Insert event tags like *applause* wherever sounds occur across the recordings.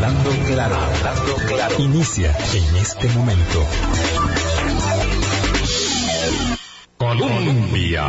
Hablando claro, claro. Inicia en este momento. Colombia.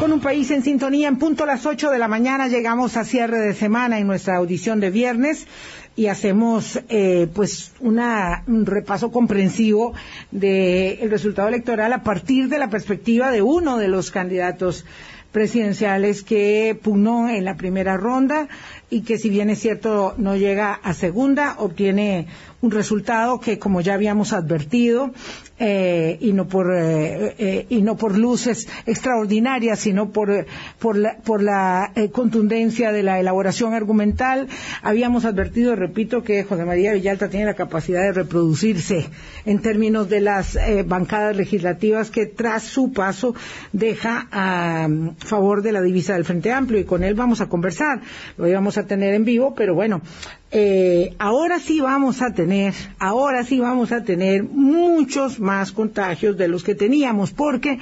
Con un país en sintonía, en punto a las 8 de la mañana llegamos a cierre de semana en nuestra audición de viernes y hacemos eh, pues una, un repaso comprensivo del resultado electoral a partir de la perspectiva de uno de los candidatos presidenciales que pugnó en la primera ronda y que si bien es cierto no llega a segunda, obtiene un resultado que como ya habíamos advertido eh, y no por eh, eh, y no por luces extraordinarias sino por por la, contundencia de la elaboración argumental habíamos advertido repito que José María Villalta tiene la capacidad de reproducirse en términos de las bancadas legislativas que tras su paso deja a favor de la divisa del Frente Amplio. Y con él vamos a conversar. Lo íbamos tener en vivo pero bueno eh, ahora sí vamos a tener, ahora sí vamos a tener muchos más contagios de los que teníamos, porque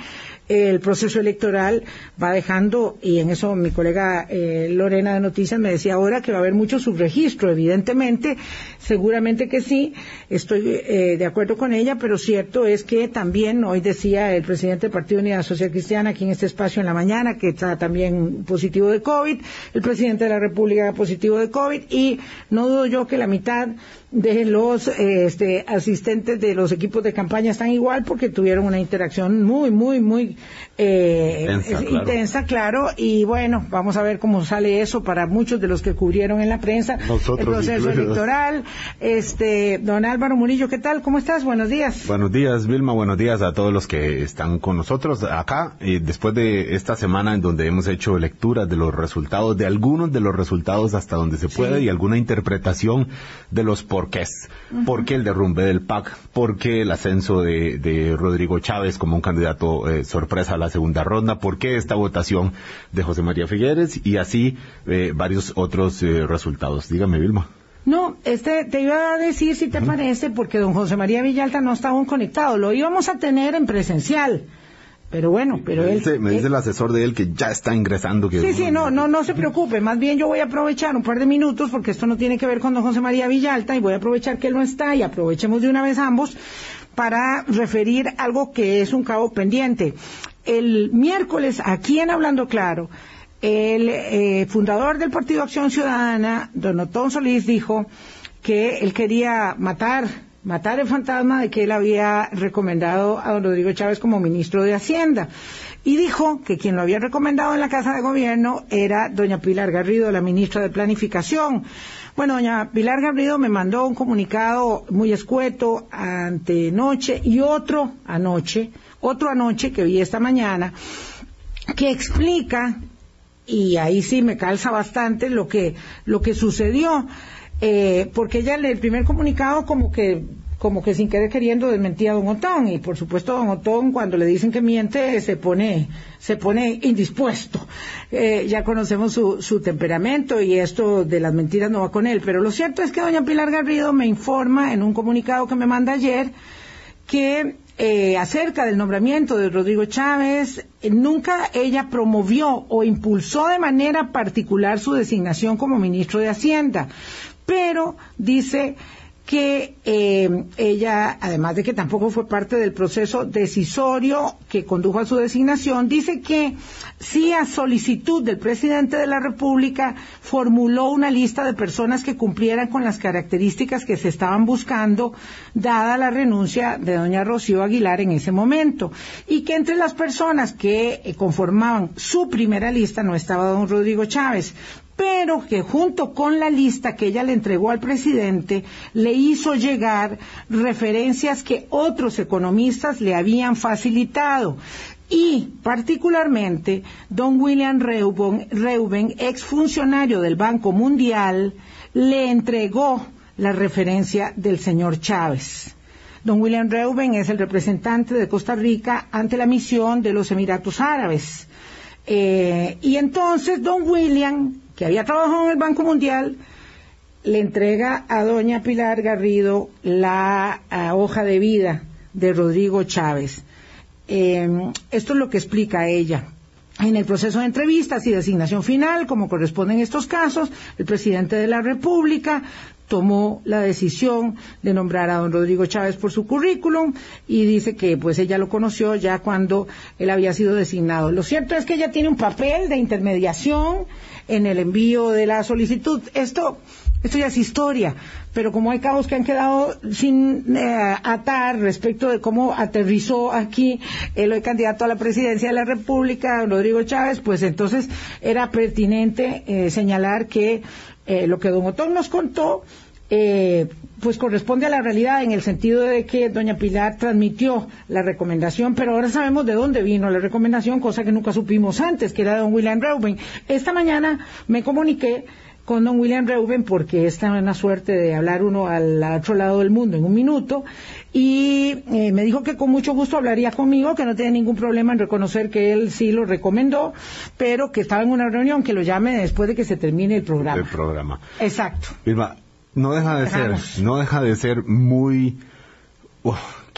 el proceso electoral va dejando, y en eso mi colega eh, Lorena de Noticias me decía ahora que va a haber mucho subregistro, evidentemente, seguramente que sí, estoy eh, de acuerdo con ella, pero cierto es que también, hoy decía el presidente del Partido Unidad Social Cristiana aquí en este espacio en la mañana, que está también positivo de COVID, el presidente de la República positivo de COVID, y no dudo yo que la mitad de los este, asistentes de los equipos de campaña están igual porque tuvieron una interacción muy, muy, muy eh, intensa, claro. y bueno, vamos a ver cómo sale eso para muchos de los que cubrieron en la prensa el proceso electoral. Este, don Álvaro Murillo, ¿qué tal? ¿Cómo estás? Buenos días. Buenos días, Vilma, buenos días a todos los que están con nosotros acá, y después de esta semana en donde hemos hecho lecturas de los resultados, de algunos de los resultados hasta donde se puede, y alguna interpretación de los por qué es. ¿Por qué el derrumbe del PAC? ¿Por qué el ascenso de, Rodrigo Chávez como un candidato eh, sorpresa a la segunda ronda? ¿Por qué esta votación de José María Figueres? Y así eh, varios otros eh, resultados. Dígame, Vilma. No, este, te iba a decir si te parece, porque don José María Villalta no estaba aún conectado. Lo íbamos a tener en presencial pero bueno, pero me él... Dice, me dice el asesor de él que ya está ingresando. Que sí, sí, no, no, no se preocupe. Más bien yo voy a aprovechar un par de minutos, porque esto no tiene que ver con don José María Villalta, y voy a aprovechar que él no está, y aprovechemos de una vez ambos, para referir algo que es un cabo pendiente. El miércoles, aquí en Hablando Claro, el eh, fundador del Partido Acción Ciudadana, don Otón Solís, dijo que él quería matar matar el fantasma de que él había recomendado a don Rodrigo Chávez como ministro de Hacienda. Y dijo que quien lo había recomendado en la Casa de Gobierno era doña Pilar Garrido, la ministra de Planificación. Bueno, doña Pilar Garrido me mandó un comunicado muy escueto ante noche y otro anoche, otro anoche que vi esta mañana, que explica, y ahí sí me calza bastante lo que, lo que sucedió. Eh, porque ella en el primer comunicado como que como que sin querer queriendo desmentía a don Otón. Y por supuesto don Otón cuando le dicen que miente se pone se pone indispuesto. Eh, ya conocemos su, su temperamento y esto de las mentiras no va con él. Pero lo cierto es que doña Pilar Garrido me informa en un comunicado que me manda ayer que eh, acerca del nombramiento de Rodrigo Chávez, nunca ella promovió o impulsó de manera particular su designación como ministro de Hacienda. Pero dice que eh, ella, además de que tampoco fue parte del proceso decisorio que condujo a su designación, dice que sí a solicitud del presidente de la República formuló una lista de personas que cumplieran con las características que se estaban buscando, dada la renuncia de doña Rocío Aguilar en ese momento, y que entre las personas que eh, conformaban su primera lista no estaba don Rodrigo Chávez, pero que junto con la lista que ella le entregó al presidente, le hizo llegar referencias que otros economistas le habían facilitado. Y particularmente, don William Reuben, exfuncionario del Banco Mundial, le entregó la referencia del señor Chávez. Don William Reuben es el representante de Costa Rica ante la misión de los Emiratos Árabes. Eh, y entonces don William que había trabajado en el Banco Mundial, le entrega a doña Pilar Garrido la hoja de vida de Rodrigo Chávez. Em, esto es lo que explica ella. En el proceso de entrevistas y designación final, como corresponde en estos casos, el presidente de la República tomó la decisión de nombrar a don Rodrigo Chávez por su currículum y dice que pues ella lo conoció ya cuando él había sido designado. Lo cierto es que ella tiene un papel de intermediación en el envío de la solicitud. Esto esto ya es historia, pero como hay cabos que han quedado sin eh, atar respecto de cómo aterrizó aquí el candidato a la presidencia de la República, Rodrigo Chávez, pues entonces era pertinente eh, señalar que eh, lo que don Otón nos contó pues corresponde a la realidad en el sentido de que doña Pilar transmitió la recomendación, pero ahora sabemos de dónde vino la recomendación, cosa que nunca supimos antes, que era de don William Reuben. Esta mañana me comuniqué con don William Reuben porque esta es una suerte de hablar uno al otro lado del mundo en un minuto y eh, me dijo que con mucho gusto hablaría conmigo, que no tiene ningún problema en reconocer que él sí lo recomendó, pero que estaba en una reunión, que lo llame después de que se termine el programa. El programa. Exacto. no deja de ser, no deja de ser muy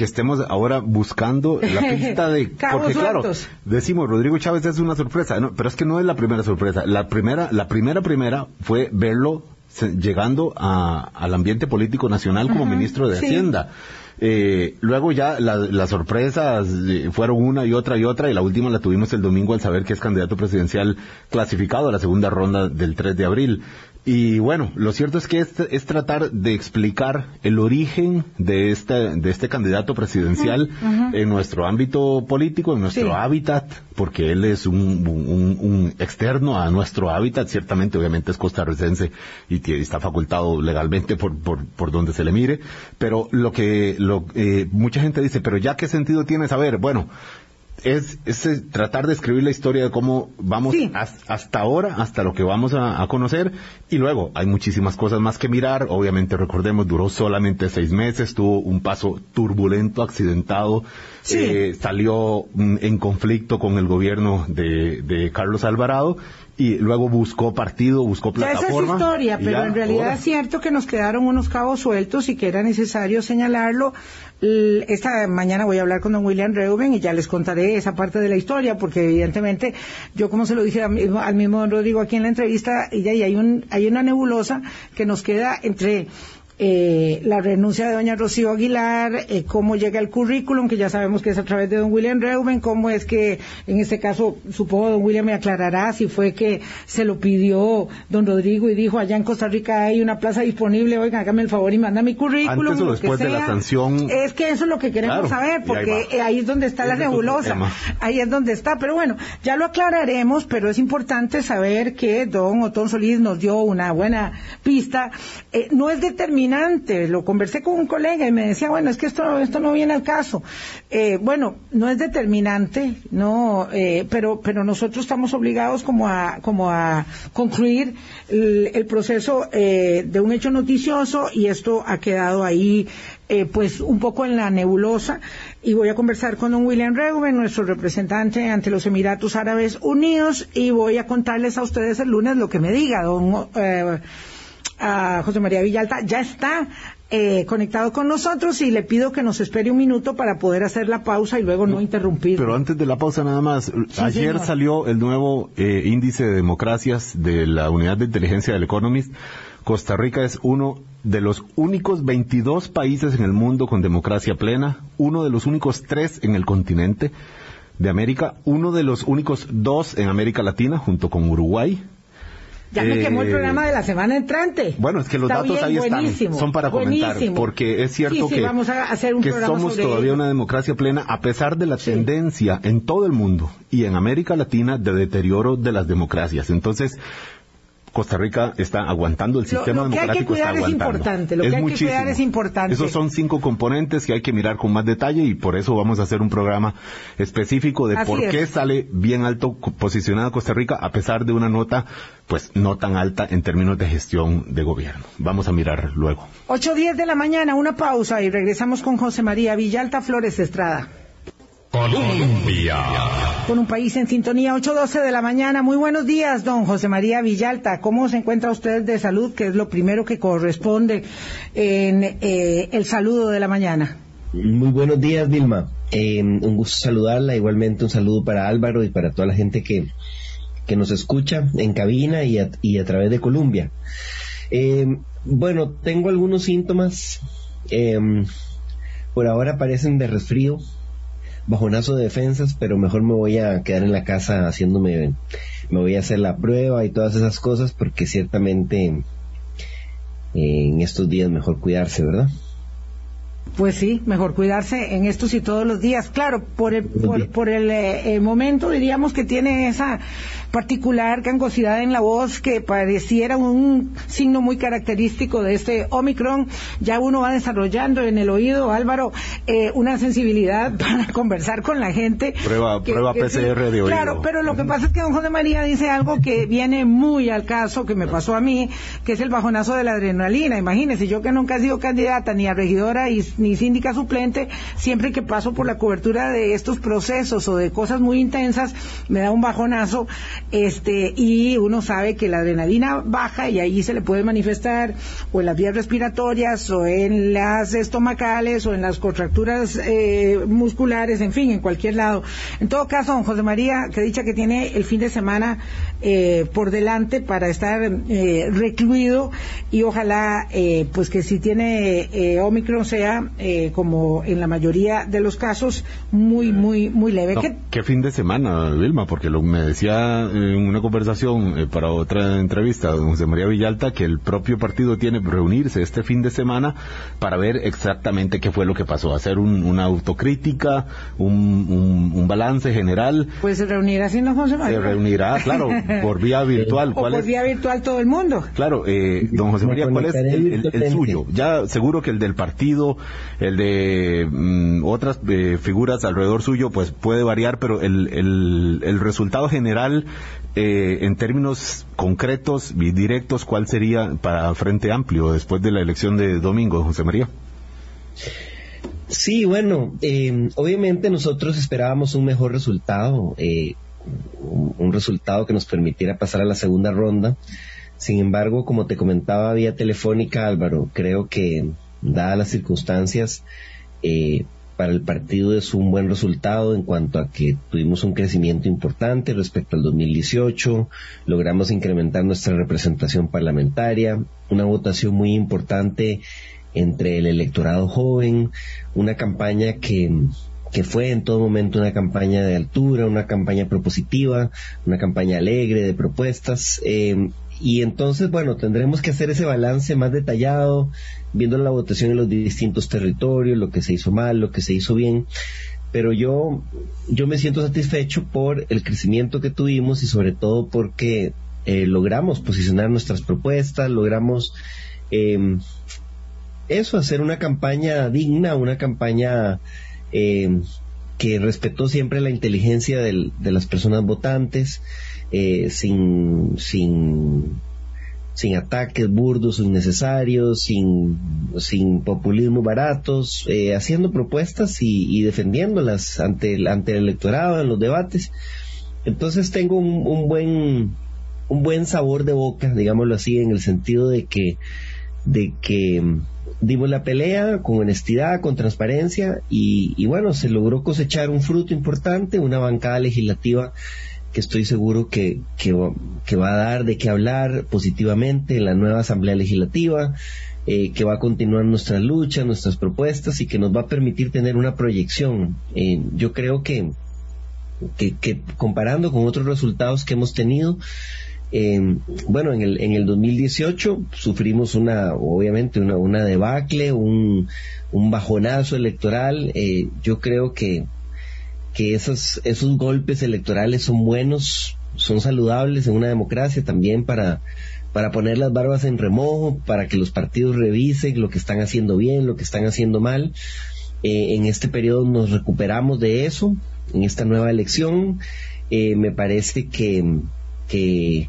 que estemos ahora buscando la pista de *laughs* porque claro decimos Rodrigo Chávez es una sorpresa pero es que no es la primera sorpresa. La primera la primera primera fue verlo llegando al ambiente político nacional como ministro de Hacienda. Eh, luego ya las sorpresas eh, fueron una y otra y otra y la última la tuvimos el domingo al saber que es candidato presidencial clasificado a la segunda ronda del 3 de abril. Y bueno, lo cierto es que es, es tratar de explicar el origen de este, de este candidato presidencial en nuestro ámbito político, en nuestro hábitat, porque él es un, un, externo a nuestro hábitat, ciertamente, obviamente es costarricense y, está facultado legalmente por, por, por, donde se le mire, pero lo que lo, eh, mucha gente dice, pero ya qué sentido tiene saber, bueno, es, es, eh, tratar de escribir la historia de cómo vamos hasta ahora, hasta lo que vamos a, conocer, y luego hay muchísimas cosas más que mirar. Obviamente, recordemos, duró solamente seis meses, tuvo un paso turbulento, accidentado, eh, salió mm, en conflicto con el gobierno de, de Carlos Alvarado y luego buscó partido, buscó plataforma. esa es historia, pero en realidad es cierto que nos quedaron unos cabos sueltos y que era necesario señalarlo. Esta mañana voy a hablar con don William Reuben y ya les contaré esa parte de la historia, porque evidentemente yo como se lo dije al mismo, don Rodrigo aquí en la entrevista, y ahí hay, un, hay una nebulosa que nos queda entre eh, la renuncia de doña Rocío Aguilar, eh, cómo llega el currículum, que ya sabemos que es a través de don William Reuben, cómo es que, en este caso, supongo don William me aclarará si fue que se lo pidió don Rodrigo y dijo, allá en Costa Rica hay una plaza disponible, oiga, hágame el favor y manda mi currículum. Antes o después de la sanción. Es que eso es lo que queremos saber, porque ahí, es donde está la nebulosa, ahí es donde está, pero bueno, ya lo aclararemos, pero es importante saber que don Otón Solís nos dio una buena pista, eh, no es determinante lo conversé con un colega y me decía, bueno, es que esto, esto no viene al caso. Eh, bueno, no es determinante, no, eh, pero, pero nosotros estamos obligados como a, como a concluir el, proceso eh, de un hecho noticioso y esto ha quedado ahí pues un poco en la nebulosa y voy a conversar con don William Reuben, nuestro representante ante los Emiratos Árabes Unidos y voy a contarles a ustedes el lunes lo que me diga don a José María Villalta, ya está eh, conectado con nosotros y le pido que nos espere un minuto para poder hacer la pausa y luego no, interrumpir. Pero antes de la pausa nada más, ayer salió el nuevo eh, índice de democracias de la unidad de inteligencia del Economist. Costa Rica es uno de los únicos 22 países en el mundo con democracia plena, uno de los únicos tres en el continente de América, uno de los únicos dos en América Latina junto con Uruguay, ya me quemó el eh, programa de la semana entrante. Bueno, es que los datos ahí están, son para comentar, porque es cierto que, somos todavía una democracia plena a pesar de la tendencia en todo el mundo y en América Latina de deterioro de las democracias. Entonces, Costa Rica está aguantando el sistema lo, democrático. Cuidar es importante. Lo que hay que cuidar es importante. Esos son cinco componentes que hay que mirar con más detalle y por eso vamos a hacer un programa específico de por qué sale bien alto posicionada Costa Rica a pesar de una nota, pues no tan alta en términos de gestión de gobierno. Vamos a mirar luego. Ocho diez de la mañana, una pausa y regresamos con José María Villalta Flores Estrada. Colombia. Con un país en sintonía, 8.12 de la mañana. Muy buenos días, don José María Villalta. ¿Cómo se encuentra usted de salud? Que es lo primero que corresponde en eh, el saludo de la mañana. Muy buenos días, Vilma. Eh, un gusto saludarla. Igualmente un saludo para Álvaro y para toda la gente que, que nos escucha en cabina y a, y a través de Colombia. Eh, bueno, tengo algunos síntomas. Em, por ahora parecen de resfrío, bajonazo de defensas, pero mejor me voy a quedar en la casa haciéndome, me voy a hacer la prueba y todas esas cosas porque ciertamente en estos días mejor cuidarse, ¿verdad? Pues sí, mejor cuidarse en estos y todos los días. Claro, por el, por, el eh, momento diríamos que tiene esa particular gangosidad en la voz que pareciera un signo muy característico de este Omicron. Ya uno va desarrollando en el oído, Álvaro, eh, una sensibilidad *laughs* para conversar con la gente. Prueba, prueba PCR de oído. Claro, pero lo que pasa es que don José María dice algo que viene muy al caso, que me pasó a mí, que es el bajonazo de la adrenalina. Imagínese, yo que nunca he sido candidata ni a regidora ni síndica suplente, siempre que paso por la cobertura de estos procesos o de cosas muy intensas, me da un bajonazo este y uno sabe que la adrenalina baja y ahí se le puede manifestar o en las vías respiratorias o en las estomacales o en las contracturas eh, musculares, en fin, en cualquier lado. En todo caso, don José María, que dicha que tiene el fin de semana eh, por delante para estar eh, recluido y ojalá pues que si tiene Omicron sea como en la mayoría de los casos muy muy muy leve. ¿Qué, fin de semana, Vilma? Porque lo me decía en una conversación eh, para otra entrevista de José María Villalta que el propio partido tiene que reunirse este fin de semana para ver exactamente qué fue lo que pasó, hacer una autocrítica, un, balance general. Pues se reunirá sin don José María. Se reunirá, claro, por vía *laughs* virtual. ¿Cuál o por vía virtual todo el mundo. Claro, eh, don José María, ¿cuál es el, suyo? Ya seguro que el del partido, el de mm, otras eh, figuras alrededor suyo, pues puede variar, pero el, el, el resultado general eh, en términos concretos y directos, ¿cuál sería para Frente Amplio después de la elección de domingo, José María? Sí, bueno, eh, obviamente nosotros esperábamos un mejor resultado, eh, un, resultado que nos permitiera pasar a la segunda ronda. Sin embargo, como te comentaba vía telefónica, Álvaro, creo que dadas las circunstancias, eh, para el partido es un buen resultado en cuanto a que tuvimos un crecimiento importante respecto al 2018, logramos incrementar nuestra representación parlamentaria, una votación muy importante entre el electorado joven, una campaña que, que fue en todo momento una campaña de altura, una campaña propositiva, una campaña alegre de propuestas. Eh, y entonces, bueno, tendremos que hacer ese balance más detallado, viendo la votación en los distintos territorios, lo que se hizo mal, lo que se hizo bien. Pero yo, yo me siento satisfecho por el crecimiento que tuvimos y sobre todo porque eh, logramos posicionar nuestras propuestas, logramos em, eso, hacer una campaña digna, una campaña em, que respetó siempre la inteligencia de las personas votantes, eh, sin, sin, sin ataques burdos innecesarios, sin, sin populismo baratos, eh, haciendo propuestas y, defendiéndolas ante el, ante el electorado en los debates. Entonces tengo un, buen un buen sabor de boca, digámoslo así, en el sentido de que de que dimos la pelea con honestidad, con transparencia y, y, bueno, se logró cosechar un fruto importante, una bancada legislativa que estoy seguro que, que, va a dar de qué hablar positivamente en la nueva Asamblea Legislativa, eh, que va a continuar nuestras luchas, nuestras propuestas y que nos va a permitir tener una proyección. Eh, yo creo que, que, comparando con otros resultados que hemos tenido, eh, bueno, en el, en el 2018 sufrimos una, obviamente, una, una debacle, un, un bajonazo electoral. yo creo que que esos, esos golpes electorales son buenos, son saludables en una democracia también para, para poner las barbas en remojo, para que los partidos revisen lo que están haciendo bien, lo que están haciendo mal. Eh, en este periodo nos recuperamos de eso, en esta nueva elección. Eh, me parece que, que,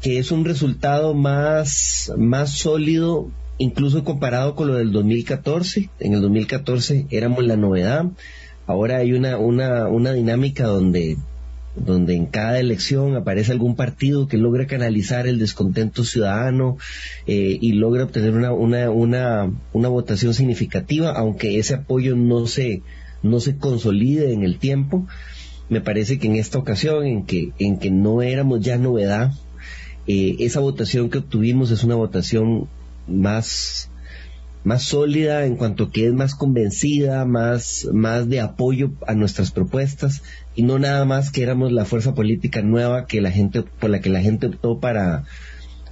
que, es un resultado más, más sólido, incluso comparado con lo del 2014. En el 2014 éramos la novedad Ahora hay una, una, una dinámica donde, donde en cada elección aparece algún partido que logra canalizar el descontento ciudadano eh, y logra obtener una, una, una, una votación significativa, aunque ese apoyo no se, no se consolide en el tiempo. Me parece que en esta ocasión, en que, en que no éramos ya novedad, eh, esa votación que obtuvimos es una votación más más sólida en cuanto que es más convencida, más, más de apoyo a nuestras propuestas y no nada más que éramos la fuerza política nueva que la gente, por la que la gente optó para,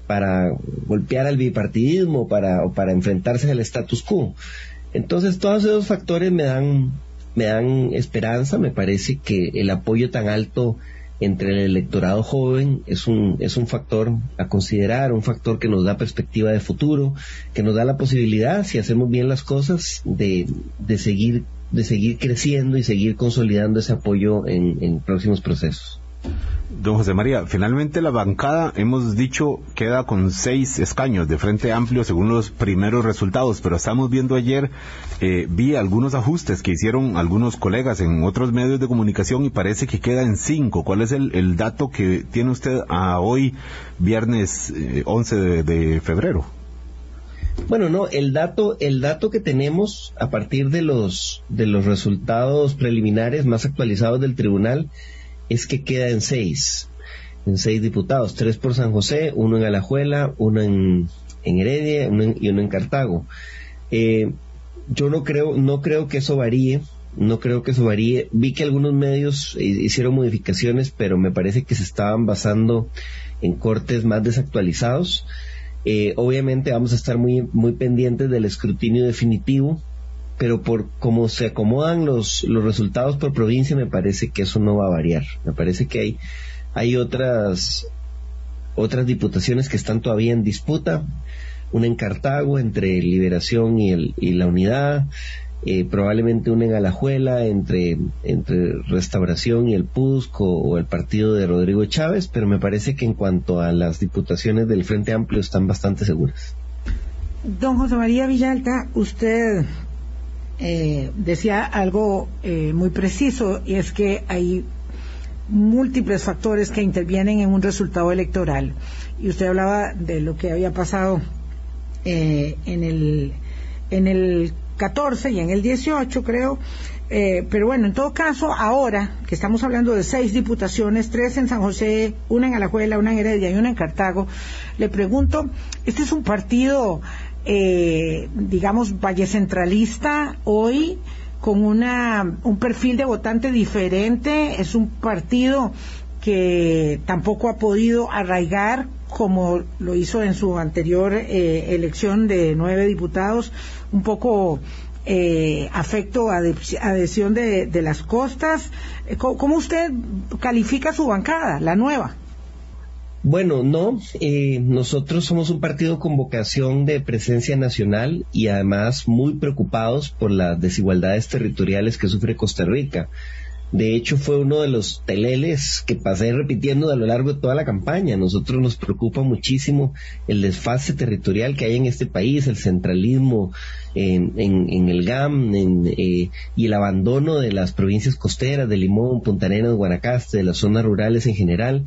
para golpear al bipartidismo para, o para enfrentarse al status quo. Entonces todos esos factores me dan, me dan esperanza, me parece que el apoyo tan alto entre el electorado joven es un, es un factor a considerar, un factor que nos da perspectiva de futuro, que nos da la posibilidad, si hacemos bien las cosas, de, de seguir, de seguir creciendo y seguir consolidando ese apoyo en, en próximos procesos. Don José María, finalmente la bancada, hemos dicho, queda con seis escaños de Frente Amplio según los primeros resultados, pero estamos viendo ayer, eh, vi algunos ajustes que hicieron algunos colegas en otros medios de comunicación y parece que queda en cinco. ¿Cuál es el, dato que tiene usted a hoy, viernes 11 eh, de, de, febrero? Bueno, no, el dato, el dato que tenemos a partir de los, de los resultados preliminares más actualizados del tribunal es que queda en seis, en seis diputados, tres por San José, uno en Alajuela, uno en, Heredia y uno en Cartago. Eh, yo no creo, no creo que eso varíe, no creo que eso varíe. Vi que algunos medios hicieron modificaciones, pero me parece que se estaban basando en cortes más desactualizados. Eh, obviamente vamos a estar muy, muy pendientes del escrutinio definitivo pero por cómo se acomodan los, los resultados por provincia, me parece que eso no va a variar. Me parece que hay, hay otras, otras diputaciones que están todavía en disputa, una en Cartago entre Liberación y, el, y la Unidad, eh, probablemente una en Alajuela entre, entre Restauración y el PUSCO o el partido de Rodrigo Chávez, pero me parece que en cuanto a las diputaciones del Frente Amplio están bastante seguras. Don José María Villalta, usted eh, decía algo eh, muy preciso y es que hay múltiples factores que intervienen en un resultado electoral. Y usted hablaba de lo que había pasado eh, en, el, en el 14 y en el 18, creo. pero bueno, en todo caso, ahora que estamos hablando de seis diputaciones, tres en San José, una en Alajuela, una en Heredia y una en Cartago, le pregunto, ¿este es un partido eh, digamos, Valle Centralista hoy con una, un perfil de votante diferente, es un partido que tampoco ha podido arraigar como lo hizo en su anterior eh, elección de nueve diputados, un poco eh, afecto a adhesión de, de las costas. Eh, ¿Cómo usted califica su bancada, la nueva? Bueno, no, eh, nosotros somos un partido con vocación de presencia nacional y además muy preocupados por las desigualdades territoriales que sufre Costa Rica. De hecho, fue uno de los teleles que pasé repitiendo a lo largo de toda la campaña. Nosotros nos preocupa muchísimo el desfase territorial que hay en este país, el centralismo en, en, el GAM eh, y el abandono de las provincias costeras de Limón, Punta Arenas, Guanacaste, de las zonas rurales en general,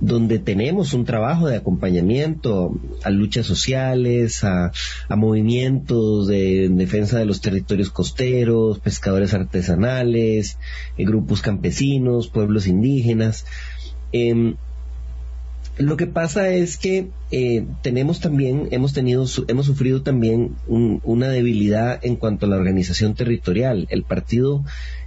donde tenemos un trabajo de acompañamiento a luchas sociales, a, movimientos de, defensa de los territorios costeros, pescadores artesanales, eh, grupos campesinos, pueblos indígenas. Em, lo que pasa es que eh, tenemos también, hemos tenido, hemos sufrido también una debilidad en cuanto a la organización territorial. El partido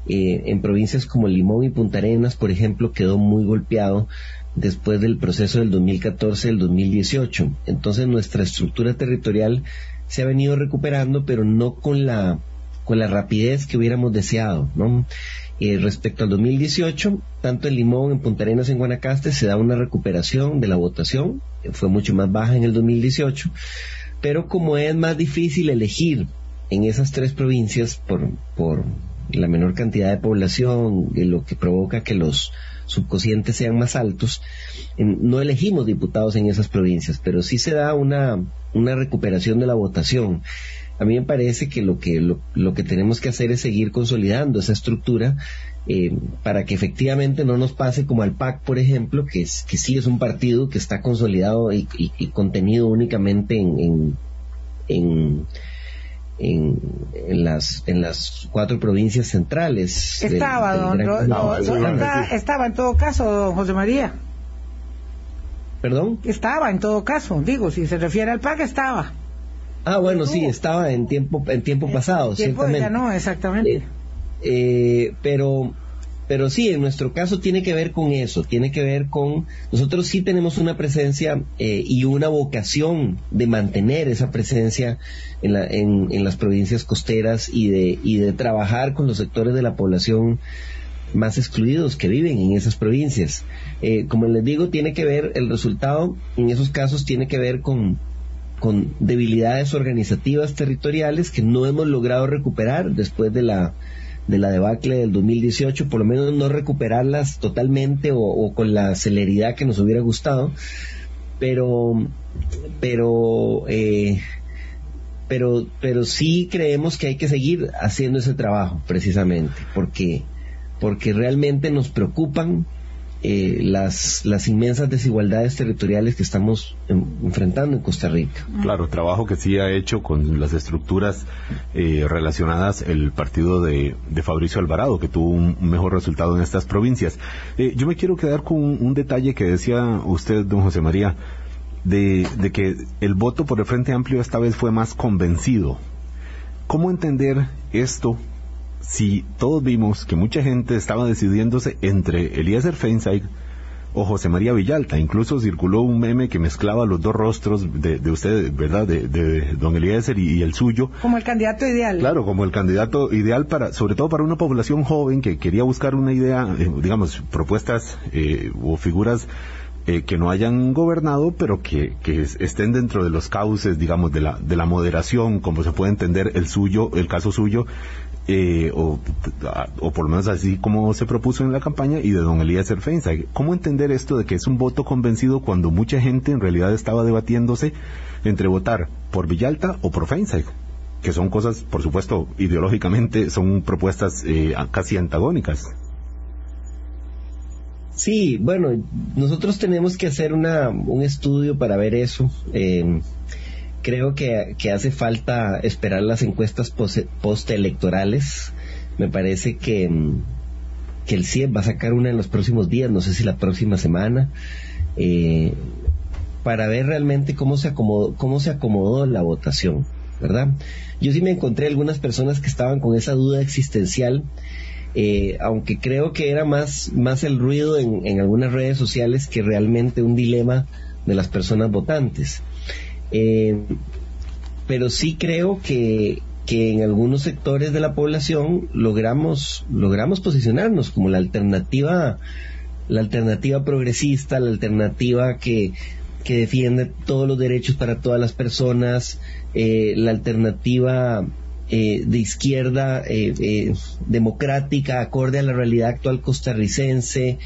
eh, en provincias como Limón y Punta Arenas, por ejemplo, quedó muy golpeado después del proceso del 2014 del 2018. Entonces nuestra estructura territorial se ha venido recuperando, pero no con la con la rapidez que hubiéramos deseado, ¿no? Eh, respecto al 2018, tanto en Limón, en Punta Arenas, en Guanacaste, se da una recuperación de la votación, fue mucho más baja en el 2018, pero como es más difícil elegir en esas tres provincias por, por la menor cantidad de población, lo que provoca que los subconscientes sean más altos, no elegimos diputados en esas provincias, pero sí se da una, una recuperación de la votación a mí me parece que lo que, lo, que tenemos que hacer es seguir consolidando esa estructura eh, para que efectivamente no nos pase como al PAC, por ejemplo, que, es, que sí es un partido que está consolidado y, contenido únicamente en, en, en, las, en las cuatro provincias centrales. Estaba, don, estaba en todo caso, don José María. ¿Perdón? Estaba en todo caso, digo, si se refiere al PAC, estaba. Ah, bueno, sí, estaba en tiempo en tiempo pasado, tiempo ciertamente. ya no, exactamente. Eh, eh, pero pero sí, en nuestro caso tiene que ver con eso, tiene que ver con, nosotros sí tenemos una presencia eh, y una vocación de mantener esa presencia en, la, en, en, las provincias costeras y de, y de trabajar con los sectores de la población más excluidos que viven en esas provincias. Eh, como les digo, tiene que ver, el resultado en esos casos tiene que ver con, con debilidades organizativas territoriales que no hemos logrado recuperar después de la de la debacle del 2018, por lo menos no recuperarlas totalmente o, con la celeridad que nos hubiera gustado, pero, pero, eh, pero, pero sí creemos que hay que seguir haciendo ese trabajo, precisamente, porque, porque realmente nos preocupan eh, las, las inmensas desigualdades territoriales que estamos en, enfrentando en Costa Rica. Claro, trabajo que sí ha hecho con las estructuras eh, relacionadas el partido de, de, Fabricio Alvarado, que tuvo un, mejor resultado en estas provincias. Eh, yo me quiero quedar con un, un, detalle que decía usted, don José María, de, de que el voto por el Frente Amplio esta vez fue más convencido. ¿Cómo entender esto si todos vimos que mucha gente estaba decidiéndose entre Eliezer Feinstein o José María Villalta, incluso circuló un meme que mezclaba los dos rostros de, de usted, ¿verdad? De, de don Eliezer y, y, el suyo. Como el candidato ideal. Claro, como el candidato ideal para, sobre todo para una población joven que quería buscar una idea, eh, digamos, propuestas eh, o figuras eh, que no hayan gobernado, pero que, que, estén dentro de los cauces, digamos, de la, de la moderación, como se puede entender el suyo, el caso suyo, eh, o, o, por lo menos así como se propuso en la campaña, y de don Elías Feinstein. ¿Cómo entender esto de que es un voto convencido cuando mucha gente en realidad estaba debatiéndose entre votar por Villalta o por Feinstein? Que son cosas, por supuesto, ideológicamente son propuestas eh, casi antagónicas. Sí, bueno, nosotros tenemos que hacer una, un estudio para ver eso. Eh, creo que, hace falta esperar las encuestas postelectorales. Me parece que, que el CIEP va a sacar una en los próximos días, no sé si la próxima semana, eh, para ver realmente cómo se acomodó, cómo se acomodó la votación, ¿verdad? Yo sí me encontré algunas personas que estaban con esa duda existencial eh, aunque creo que era más, más el ruido en, en, algunas redes sociales que realmente un dilema de las personas votantes. Eh, pero sí creo que, que en algunos sectores de la población logramos, logramos posicionarnos como la alternativa, la alternativa progresista, la alternativa que, que defiende todos los derechos para todas las personas, eh, la alternativa eh, de izquierda eh, eh, democrática, acorde a la realidad actual costarricense,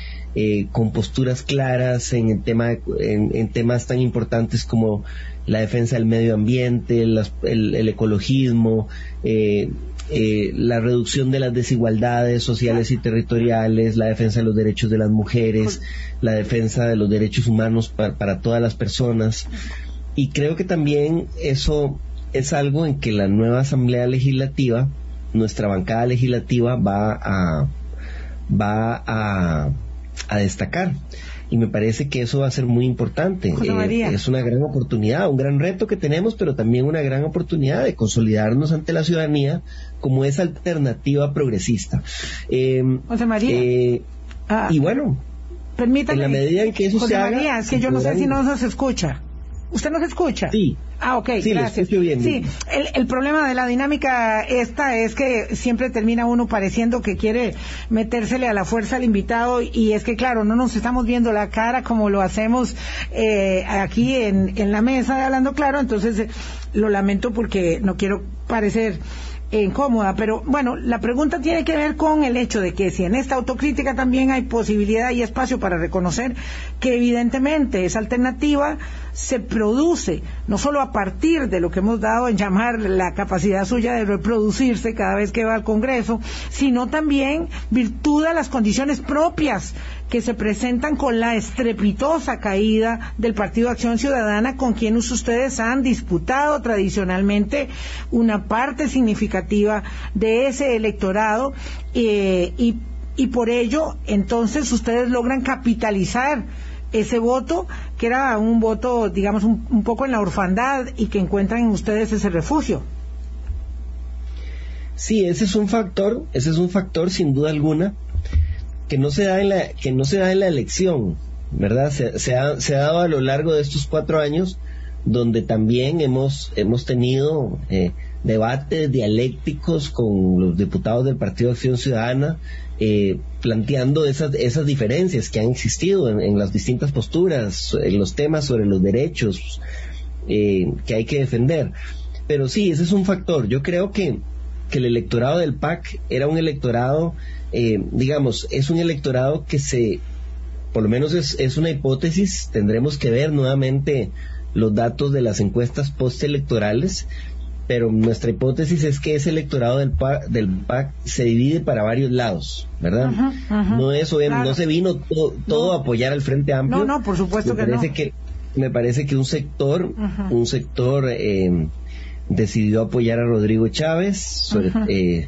con posturas claras en, el tema, en, temas tan importantes como la defensa del medio ambiente, el, ecologismo, la reducción de las desigualdades sociales y territoriales, la defensa de los derechos de las mujeres, la defensa de los derechos humanos para todas las personas. Y creo que también eso es algo en que la nueva Asamblea Legislativa, nuestra bancada legislativa va a, va a, a destacar. Y me parece que eso va a ser muy importante. Eh, es una gran oportunidad, un gran reto que tenemos, pero también una gran oportunidad de consolidarnos ante la ciudadanía como esa alternativa progresista. Eh, José María. Eh, ah, y bueno, permítame. En la medida en que eso José se María, haga, es que yo no sé si no nos escucha. ¿Usted nos escucha? Sí. Ah, ok, sí, gracias. Bien. Sí, el, el, problema de la dinámica esta es que siempre termina uno pareciendo que quiere metérsele a la fuerza al invitado y es que, claro, no nos estamos viendo la cara como lo hacemos eh, aquí en, en la mesa de Hablando Claro, entonces eh, lo lamento porque no quiero parecer incómoda, pero bueno, la pregunta tiene que ver con el hecho de que si en esta autocrítica también hay posibilidad y espacio para reconocer que evidentemente esa alternativa se produce no solo a partir de lo que hemos dado en llamar la capacidad suya de reproducirse cada vez que va al Congreso, sino también virtud de las condiciones propias que se presentan con la estrepitosa caída del Partido Acción Ciudadana con quienes ustedes han disputado tradicionalmente una parte significativa de ese electorado eh, y, y por ello entonces ustedes logran capitalizar ese voto, que era un voto, digamos, un, poco en la orfandad y que encuentran en ustedes ese refugio. Sí, ese es un factor, ese es un factor sin duda alguna que no se da en la que no se da en la elección, ¿verdad? Se, ha, se ha dado a lo largo de estos cuatro años donde también hemos hemos tenido eh, debates dialécticos con los diputados del Partido Acción Ciudadana, eh, planteando esas, esas diferencias que han existido en, las distintas posturas, en los temas sobre los derechos eh, que hay que defender. Pero sí, ese es un factor. Yo creo que, que el electorado del PAC era un electorado, eh, digamos, es un electorado que se, por lo menos es, es una hipótesis, tendremos que ver nuevamente los datos de las encuestas postelectorales, pero nuestra hipótesis es que ese electorado del PAC, del PAC se divide para varios lados, ¿verdad? No es no se vino todo a apoyar al Frente Amplio. No, no, por supuesto me parece que me parece que un sector, un sector eh, decidió apoyar a Rodrigo Chávez, eh,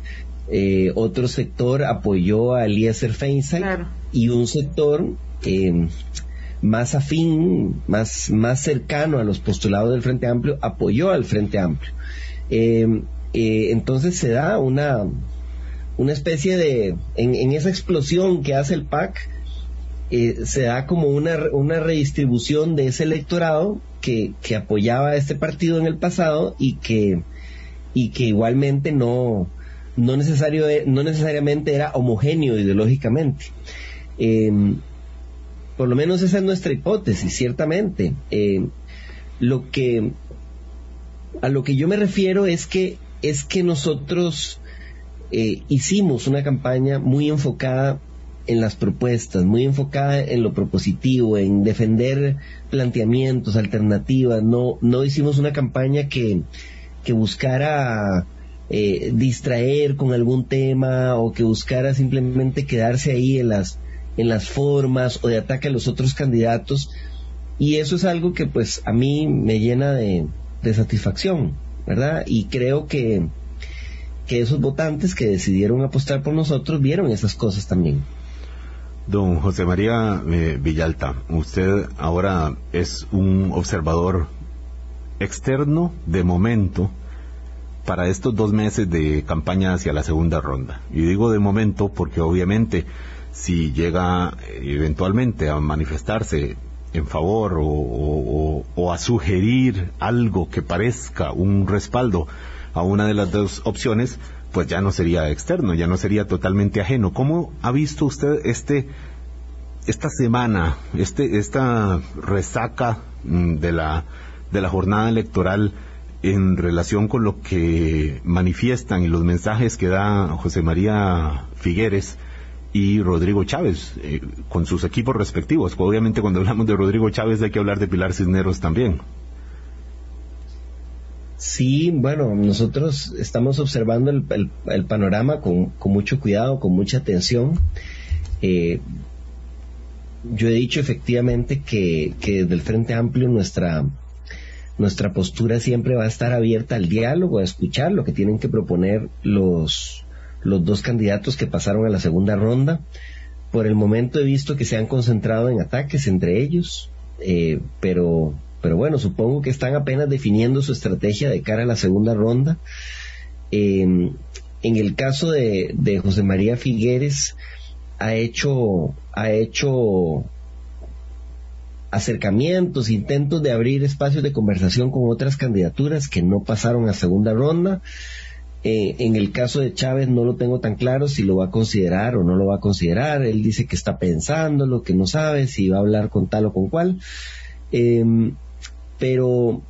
eh, otro sector apoyó a Eliezer Feinstein y un sector más afín, más, más cercano a los postulados del Frente Amplio, apoyó al Frente Amplio. Eh, eh, entonces se da una, una especie de, en, esa explosión que hace el PAC, eh, se da como una, una redistribución de ese electorado que, que apoyaba a este partido en el pasado y que, y que igualmente no, no, necesario, no necesariamente era homogéneo ideológicamente. por lo menos esa es nuestra hipótesis, ciertamente. lo que a lo que yo me refiero es que es que nosotros eh, hicimos una campaña muy enfocada en las propuestas, muy enfocada en lo propositivo, en defender planteamientos, alternativas. No, no hicimos una campaña que, que buscara eh, distraer con algún tema o que buscara simplemente quedarse ahí en las, en las formas o de ataque a los otros candidatos. Y eso es algo que pues a mí me llena de, de satisfacción, ¿verdad? Y creo que, que esos votantes que decidieron apostar por nosotros vieron esas cosas también. Don José María eh, Villalta, usted ahora es un observador externo de momento para estos dos meses de campaña hacia la segunda ronda. Y digo de momento porque obviamente si llega eh, eventualmente a manifestarse en favor o, a sugerir algo que parezca un respaldo a una de las dos opciones, pues ya no sería externo, ya no sería totalmente ajeno. ¿Cómo ha visto usted este esta semana, este esta resaca mm, de la de la jornada electoral en relación con lo que manifiestan y los mensajes que da José María Figueres y Rodrigo Chávez eh, con sus equipos respectivos. Obviamente cuando hablamos de Rodrigo Chávez hay que hablar de Pilar Cisneros también. Sí, bueno, nosotros estamos observando el, panorama con, mucho cuidado, con mucha atención. Eh, yo he dicho efectivamente que, desde el Frente Amplio nuestra, nuestra postura siempre va a estar abierta al diálogo, a escuchar lo que tienen que proponer los, los dos candidatos que pasaron a la segunda ronda. Por el momento he visto que se han concentrado en ataques entre ellos, eh, pero, pero bueno, supongo que están apenas definiendo su estrategia de cara a la segunda ronda. en el caso de, de José María Figueres, ha hecho, ha hecho acercamientos, intentos de abrir espacios de conversación con otras candidaturas que no pasaron a segunda ronda. Eh, en el caso de Chávez no lo tengo tan claro si lo va a considerar o no lo va a considerar. Él dice que está pensando, lo que no sabe si va a hablar con tal o con cual. Em, pero,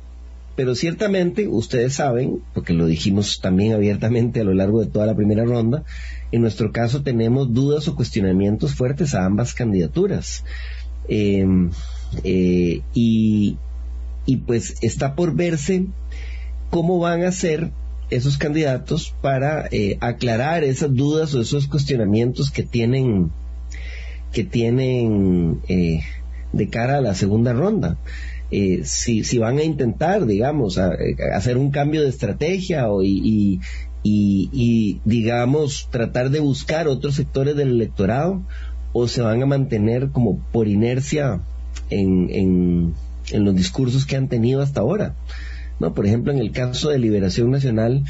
pero ciertamente ustedes saben, porque lo dijimos también abiertamente a lo largo de toda la primera ronda, en nuestro caso tenemos dudas o cuestionamientos fuertes a ambas candidaturas. Em, eh, y, pues está por verse cómo van a ser esos candidatos para eh, aclarar esas dudas o esos cuestionamientos que tienen que tienen eh, de cara a la segunda ronda. Eh, si, si van a intentar, digamos, hacer un cambio de estrategia o, y, y, digamos, tratar de buscar otros sectores del electorado o se van a mantener como por inercia en, en, los discursos que han tenido hasta ahora. No, por ejemplo, en el caso de Liberación Nacional,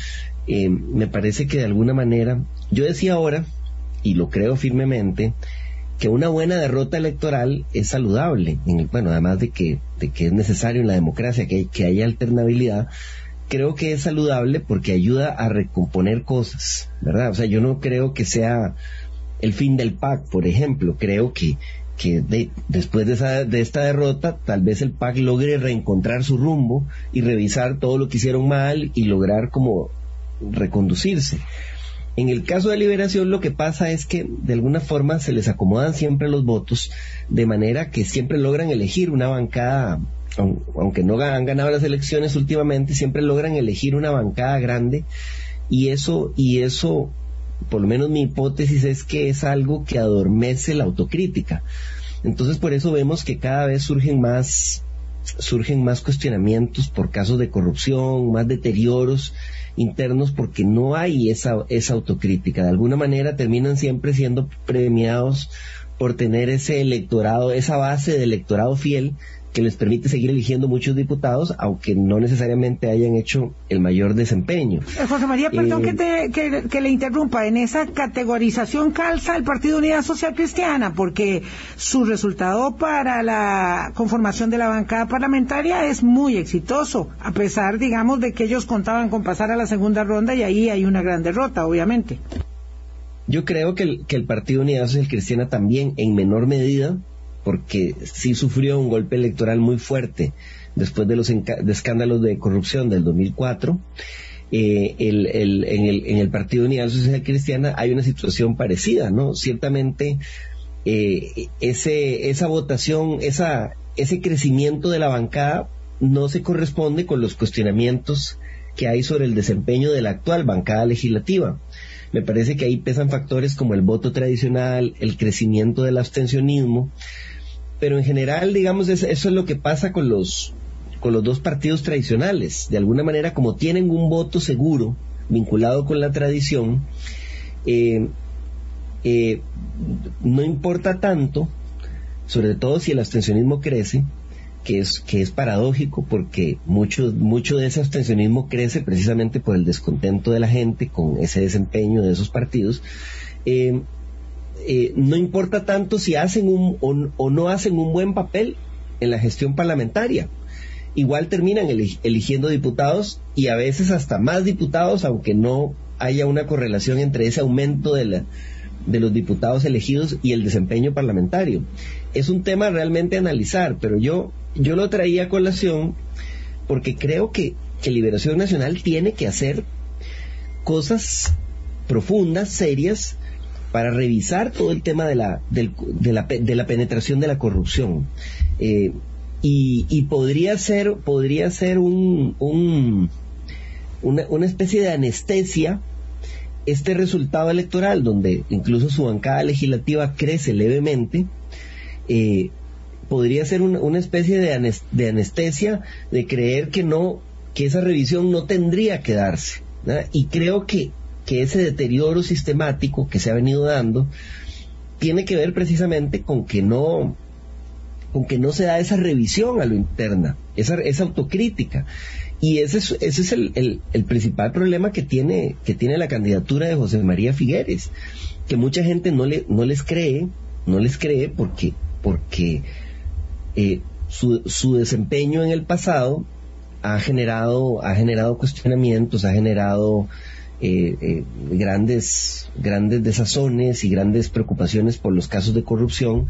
eh, me parece que de alguna manera, yo decía ahora, y lo creo firmemente, que una buena derrota electoral es saludable. bueno, además de que, es necesario en la democracia que, que haya alternabilidad, creo que es saludable porque ayuda a recomponer cosas, ¿verdad? O sea, yo no creo que sea el fin del PAC, por ejemplo. Creo que, que después de, esa, de esta derrota, tal vez el PAC logre reencontrar su rumbo y revisar todo lo que hicieron mal y lograr como reconducirse. En el caso de liberación lo que pasa es que de alguna forma se les acomodan siempre los votos de manera que siempre logran elegir una bancada, aunque no han ganado las elecciones últimamente, siempre logran elegir una bancada grande y eso, y eso, por lo menos mi hipótesis es que es algo que adormece la autocrítica. Entonces por eso vemos que cada vez surgen más surgen más cuestionamientos por casos de corrupción, más deterioros internos porque no hay esa, esa autocrítica. De alguna manera terminan siempre siendo premiados por tener ese electorado, esa base de electorado fiel que les permite seguir eligiendo muchos diputados, aunque no necesariamente hayan hecho el mayor desempeño. Eh, José María, perdón eh, que, que, le interrumpa, en esa categorización calza el Partido Unidad Social Cristiana, porque su resultado para la conformación de la bancada parlamentaria es muy exitoso, a pesar, digamos, de que ellos contaban con pasar a la segunda ronda y ahí hay una gran derrota, obviamente. Yo creo que el, que el Partido Unidad Social Cristiana también, en menor medida, porque sí sufrió un golpe electoral muy fuerte después de los escándalos de corrupción del 2004. Eh, el, en, el, en, el, Partido Unidad Social Cristiana hay una situación parecida, ¿no? Ciertamente eh, ese, esa votación, esa, ese crecimiento de la bancada no se corresponde con los cuestionamientos que hay sobre el desempeño de la actual bancada legislativa. Me parece que ahí pesan factores como el voto tradicional, el crecimiento del abstencionismo, pero en general, digamos, eso es lo que pasa con los, con los dos partidos tradicionales. De alguna manera, como tienen un voto seguro vinculado con la tradición, eh, eh, no importa tanto, sobre todo si el abstencionismo crece, que es, que es paradójico porque mucho, mucho de ese abstencionismo crece precisamente por el descontento de la gente con ese desempeño de esos partidos. Eh, eh, no importa tanto si hacen un o, no hacen un buen papel en la gestión parlamentaria. Igual terminan eligiendo diputados y a veces hasta más diputados, aunque no haya una correlación entre ese aumento de, de los diputados elegidos y el desempeño parlamentario. Es un tema realmente analizar, pero yo, yo lo traía a colación porque creo que, que Liberación Nacional tiene que hacer cosas profundas, serias, para revisar todo el tema de la, de la, de la penetración de la corrupción. Eh, y, y, podría ser, podría ser un, un una, una, especie de anestesia este resultado electoral, donde incluso su bancada legislativa crece levemente, eh, podría ser una, una especie de, anestesia de creer que no, que esa revisión no tendría que darse. Y creo que que ese deterioro sistemático que se ha venido dando tiene que ver precisamente con que no con que no se da esa revisión a lo interna, esa, esa autocrítica. Y ese es, ese es el, el, principal problema que tiene, que tiene la candidatura de José María Figueres, que mucha gente no, le, no les cree, no les cree porque, porque eh, su, su desempeño en el pasado ha generado, ha generado cuestionamientos, ha generado eh, eh, grandes, grandes desazones y grandes preocupaciones por los casos de corrupción.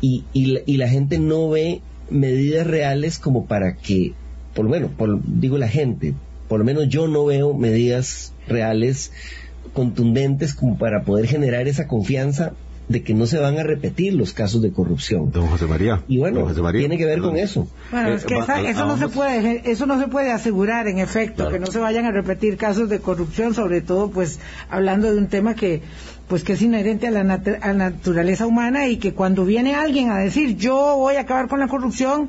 Y, y, la, gente no ve medidas reales como para que, por lo menos, por, digo la gente, por lo menos yo no veo medidas reales contundentes como para poder generar esa confianza de que no se van a repetir los casos de corrupción. Don José María. Y bueno, tiene que ver con eso. Bueno, es que eh, eso no se puede, eso no se puede asegurar, en efecto, que no se vayan a repetir casos de corrupción, sobre todo, pues, hablando de un tema que, pues, que es inherente a la, naturaleza humana y que cuando viene alguien a decir yo voy a acabar con la corrupción,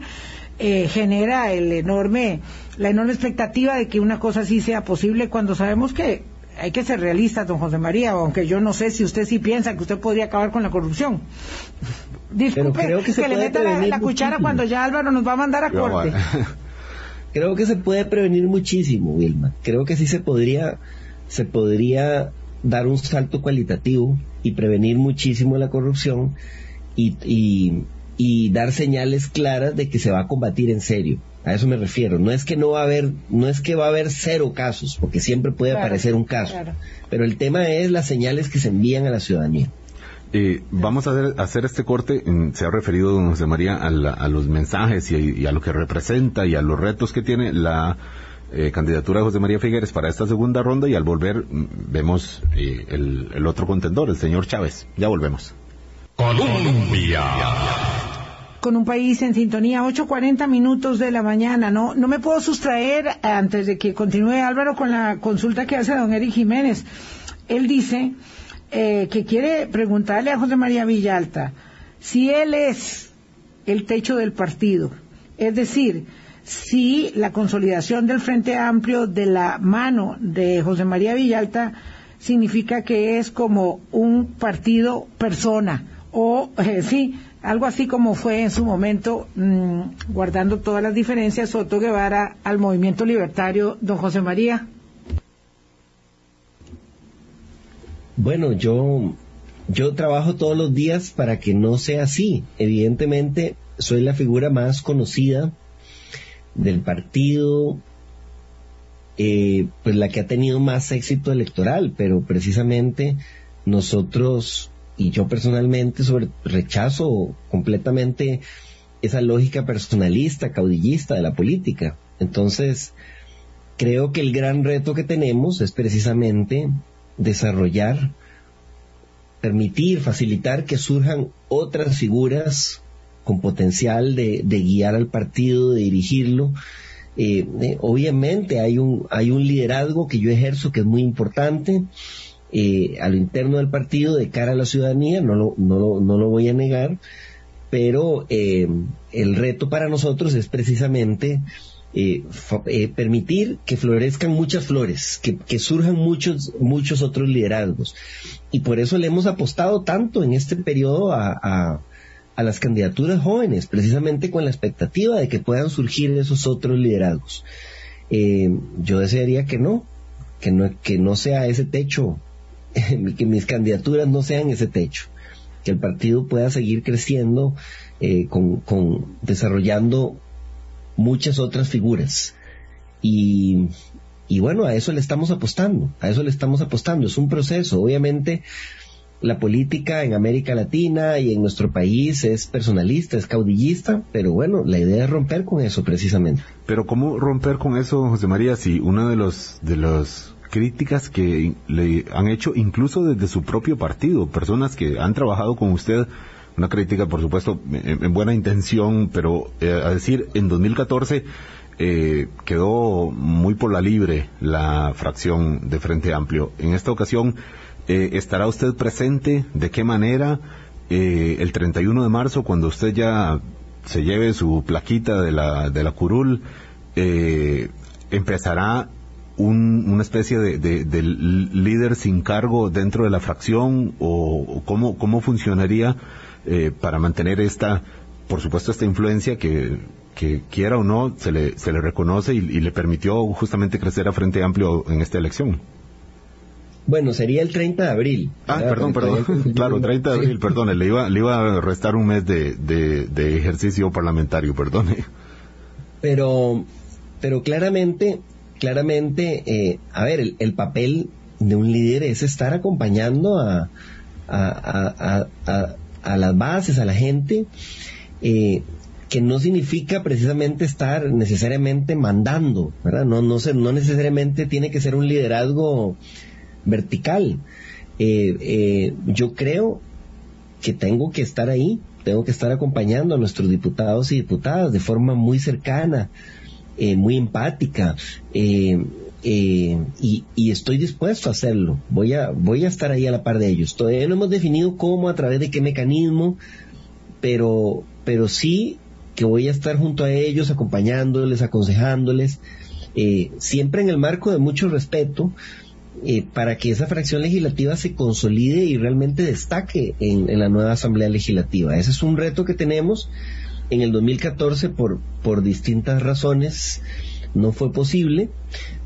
eh, genera el enorme, la enorme expectativa de que una cosa así sea posible cuando sabemos que hay que ser realista, don José María, aunque yo no sé si usted sí piensa que usted podría acabar con la corrupción. Disculpe creo que se le puede meta la, cuchara cuando ya Álvaro nos va a mandar a Yo, corte. *laughs* Creo que se puede prevenir muchísimo, Vilma. Creo que sí se podría, se podría dar un salto cualitativo y prevenir muchísimo la corrupción y, y, y dar señales claras de que se va a combatir en serio. A eso me refiero. No es que no va a haber, no es que va a haber cero casos, porque siempre puede Claro, aparecer un caso. claro. Pero el tema es las señales que se envían a la ciudadanía. Eh, vamos a hacer, hacer este corte. Se ha referido don José María a, la- a los mensajes y, y a lo que representa y a los retos que tiene la eh, candidatura de José María Figueres para esta segunda ronda y al volver mm, vemos eh, el, el otro contendor, el señor Chávez. Ya volvemos. Colombia. Con un país en sintonía, 8.40 minutos de la mañana. No, no me puedo sustraer, eh, antes de que continúe Álvaro con la consulta que hace don Eric Jiménez. Él dice eh, que quiere preguntarle a José María Villalta si él es el techo del partido. Es decir, si la consolidación del Frente Amplio de la mano de José María Villalta significa que es como un partido persona o eh, sí, algo así como fue en su momento, mm, guardando todas las diferencias, Soto Guevara al movimiento libertario, don José María. Bueno, yo, yo trabajo todos los días para que no sea así. Evidentemente, soy la figura más conocida del partido, eh, pues la que ha tenido más éxito electoral, pero precisamente nosotros y yo personalmente sobre rechazo completamente esa lógica personalista, caudillista de la política. Entonces, creo que el gran reto que tenemos es precisamente desarrollar, permitir, facilitar que surjan otras figuras con potencial de, de guiar al partido, de dirigirlo. Eh, eh, obviamente hay un, hay un liderazgo que yo ejerzo que es muy importante eh, a lo interno del partido de cara a la ciudadanía, no lo, no lo, no lo voy a negar, pero eh, el reto para nosotros es precisamente eh, eh, permitir que florezcan muchas flores, que, que surjan muchos, muchos otros liderazgos. Y por eso le hemos apostado tanto en este periodo a, a, a las candidaturas jóvenes, precisamente con la expectativa de que puedan surgir esos otros liderazgos. Yo desearía que no, que no, que no sea ese techo, *laughs* que mis candidaturas no sean ese techo, que el partido pueda seguir creciendo eh, con, desarrollando muchas otras figuras. Y, y bueno, a eso le estamos apostando, a eso le estamos apostando. Es un proceso. Obviamente, la política en América Latina y en nuestro país es personalista, es caudillista, pero bueno, la idea es romper con eso precisamente. Pero ¿cómo romper con eso, José María, si una de los de las críticas que le han hecho incluso desde su propio partido, personas que han trabajado con usted, una crítica por supuesto en, en buena intención, pero eh, a decir, en 2014 eh, quedó muy por la libre la fracción de Frente Amplio. En esta ocasión, eh, ¿estará usted presente? ¿De qué manera? Eh, el 31 de marzo, cuando usted ya se lleve su plaquita de la, de la curul, empezará un- una especie de, de- de líder sin cargo dentro de la fracción o, o cómo, cómo funcionaría eh, para mantener esta, por supuesto, esta influencia que, que quiera o no se le, se le reconoce y, y le permitió justamente crecer a Frente Amplio en esta elección. Bueno, sería el 30 de abril. Ah, ¿verdad? perdón, perdón. *laughs* Claro, 30 de abril, perdone. Le iba, le iba a restar un mes de, de, de ejercicio parlamentario, perdone. Pero, pero claramente, claramente, eh, a ver, el, el papel de un líder es estar acompañando a, a, a, a, las bases, a la gente, eh, que no significa precisamente estar necesariamente mandando, ¿verdad? No, no, se- no necesariamente tiene que ser un liderazgo vertical. Eh, yo creo que tengo que estar ahí, tengo que estar acompañando a nuestros diputados y diputadas de forma muy cercana, eh, muy empática, eh, eh, y, y estoy dispuesto a hacerlo. Voy a, voy a estar ahí a la par de ellos. Todavía no hemos definido cómo, a través de qué mecanismo, pero, pero sí que voy a estar junto a ellos, acompañándoles, aconsejándoles, eh, siempre en el marco de mucho respeto, eh, para que esa fracción legislativa se consolide y realmente destaque en, en, la nueva Asamblea Legislativa. Ese es un reto que tenemos. En el 2014, por, por distintas razones, no fue posible,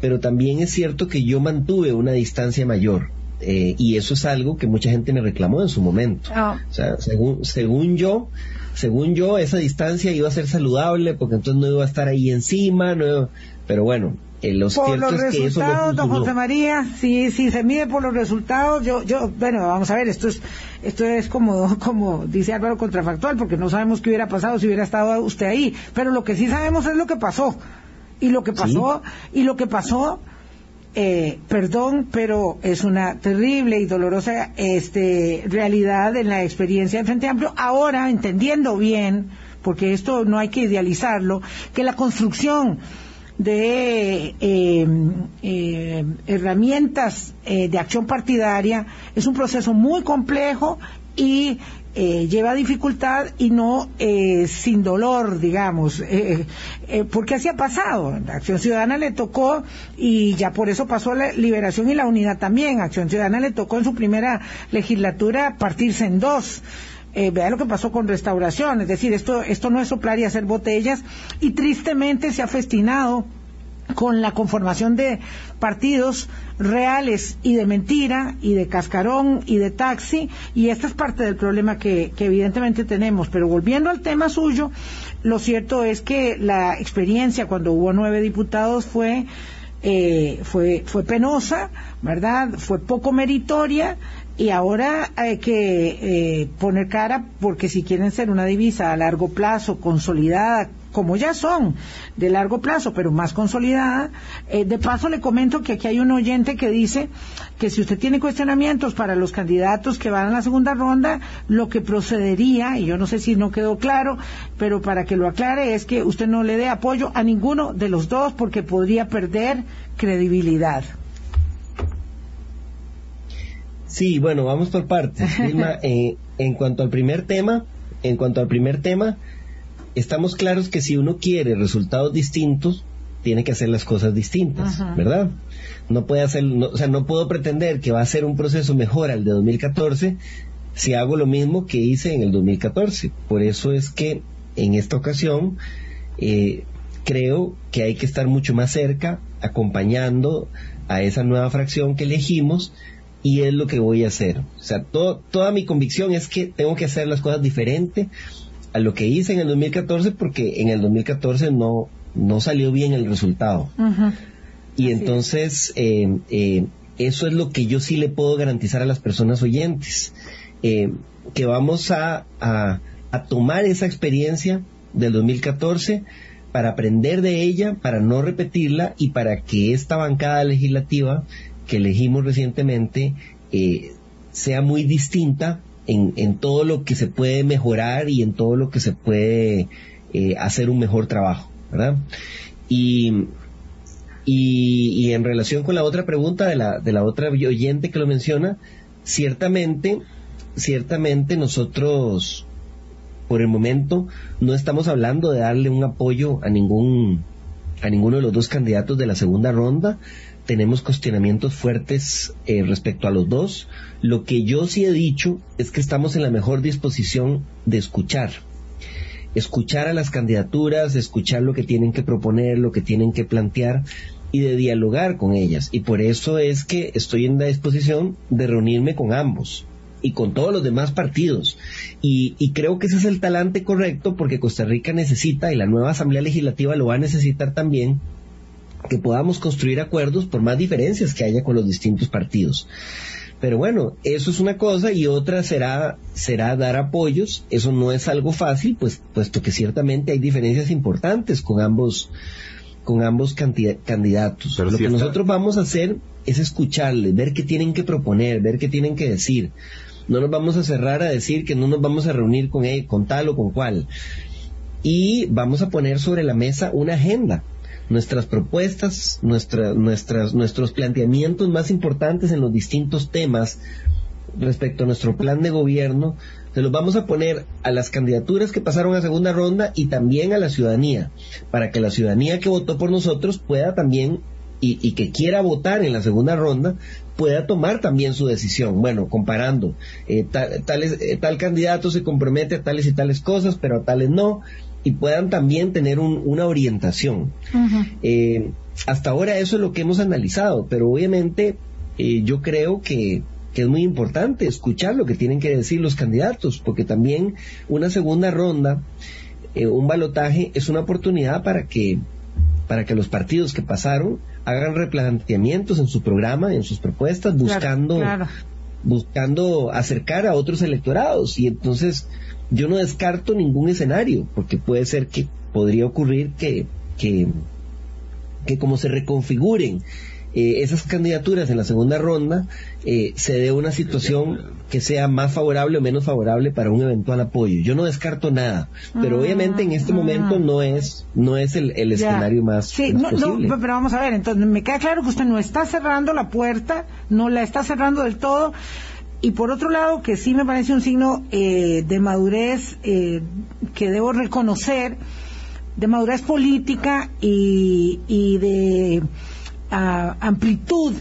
pero también es cierto que yo mantuve una distancia mayor. Eh, y eso es algo que mucha gente me reclamó en su momento. Ah. O sea, según, según yo, según yo, esa distancia iba a ser saludable porque entonces no iba a estar ahí encima, no, pero bueno, eh, los por los es que resultados, don. José María, si, si se mide por los resultados, yo, yo, bueno, vamos a ver, esto es, esto es como, *laughs* como dice Álvaro contrafactual, porque no sabemos qué hubiera pasado si hubiera estado usted ahí, pero lo que sí sabemos es lo que pasó, y lo que pasó, y lo que pasó, eh, perdón, pero es una terrible y dolorosa este, realidad en la experiencia del Frente Amplio. Ahora, entendiendo bien, porque esto no hay que idealizarlo, que la construcción de eh, eh, herramientas eh, de acción partidaria es un proceso muy complejo y eh, lleva dificultad y no eh, sin dolor, digamos, porque así ha pasado. A Acción Ciudadana le tocó y ya por eso pasó la liberación y la unidad también. Acción Ciudadana le tocó en su primera legislatura partirse en dos. Eh, vea lo que pasó con restauración, es decir, esto, esto no es soplar y hacer botellas. Y tristemente se ha festinado con la conformación de partidos reales y de mentira y de cascarón y de taxi. Y esta es parte del problema que, que evidentemente tenemos. Pero volviendo al tema suyo lo cierto es que la experiencia cuando hubo nueve diputados fue eh, fue fue penosa verdad fue poco meritoria y ahora hay que eh, poner cara porque si quieren ser una divisa a largo plazo, consolidada, como ya son, de largo plazo, pero más consolidada, eh, de paso le comento que aquí hay un oyente que dice que si usted tiene cuestionamientos para los candidatos que van a la segunda ronda, lo que procedería, y yo no sé si no quedó claro, pero para que lo aclare es que usted no le dé apoyo a ninguno de los dos porque podría perder credibilidad. Sí, bueno, vamos por partes. *laughs* Vilma, eh, en cuanto al primer tema, en cuanto al primer tema, estamos claros que si uno quiere resultados distintos, tiene que hacer las cosas distintas, Ajá. ¿verdad? No puede hacer, no- o sea, no puedo pretender que va a ser un proceso mejor al de 2014 si hago lo mismo que hice en el 2014. Por eso es que en esta ocasión eh, creo que hay que estar mucho más cerca, acompañando a esa nueva fracción que elegimos y es lo que voy a hacer. O sea, todo- toda mi convicción es que tengo que hacer las cosas diferente a lo que hice en el 2014 porque en el 2014 no, no salió bien el resultado. Y Así entonces, eh, eh, eso es lo que yo sí le puedo garantizar a las personas oyentes, eh, que vamos a, a, a tomar esa experiencia del 2014 para aprender de ella, para no repetirla y para que esta bancada legislativa que elegimos recientemente eh, sea muy distinta en, en todo lo que se puede mejorar y en todo lo que se puede eh, hacer un mejor trabajo, ¿verdad? Y, y, y en relación con la otra pregunta de la, de la otra oyente que lo menciona, ciertamente, ciertamente nosotros por el momento no estamos hablando de darle un apoyo a ningún a ninguno de los dos candidatos de la segunda ronda. Tenemos cuestionamientos fuertes eh, respecto a los dos. Lo que yo sí he dicho es que estamos en la mejor disposición de escuchar. Escuchar a las candidaturas, escuchar lo que tienen que proponer, lo que tienen que plantear y de dialogar con ellas. Y por eso es que estoy en la disposición de reunirme con ambos y con todos los demás partidos. Y, y creo que ese es el talante correcto porque Costa Rica necesita, y la nueva Asamblea Legislativa lo va a necesitar también, que podamos construir acuerdos por más diferencias que haya con los distintos partidos. Pero bueno, eso es una cosa y otra será, será dar apoyos. Eso no es algo fácil, pues, puesto que ciertamente hay diferencias importantes con ambos, con ambos candidatos. Pero Lo que nosotros vamos a hacer es escucharles, ver qué tienen que proponer, ver qué tienen que decir. No nos vamos a cerrar a decir que no nos vamos a reunir con él, con tal o con cual. Y vamos a poner sobre la mesa una agenda. Nuestras propuestas, nuestra, nuestras, nuestros planteamientos más importantes en los distintos temas respecto a nuestro plan de gobierno, se los vamos a poner a las candidaturas que pasaron a segunda ronda y también a la ciudadanía, para que la ciudadanía que votó por nosotros pueda también y, que quiera votar en la segunda ronda pueda tomar también su decisión. Bueno, comparando, eh, eh, tal, candidato se compromete a tales y tales cosas, pero a tales no, y puedan también tener una orientación. Eh, hasta ahora eso es lo que hemos analizado, pero obviamente yo creo que que es muy importante escuchar lo que tienen que decir los candidatos, porque también una segunda ronda, eh, un balotaje, es una oportunidad para que, para que los partidos que pasaron hagan replanteamientos en su programa, en sus propuestas, buscando, buscando acercar a otros electorados. Y entonces yo no descarto ningún escenario, porque puede ser que podría ocurrir que, que, que como se reconfiguren eh, esas candidaturas en la segunda ronda eh, se dé una situación que sea más favorable o menos favorable para un eventual apoyo. Yo no descarto nada, pero ah, obviamente en este momento ah. no es no es el, escenario más, sí, no, pero vamos a ver, entonces me queda claro que usted no está cerrando la puerta, no la está cerrando del todo. Y por otro lado, que sí me parece un signo eh, de madurez que debo reconocer, de madurez política y, y de amplitud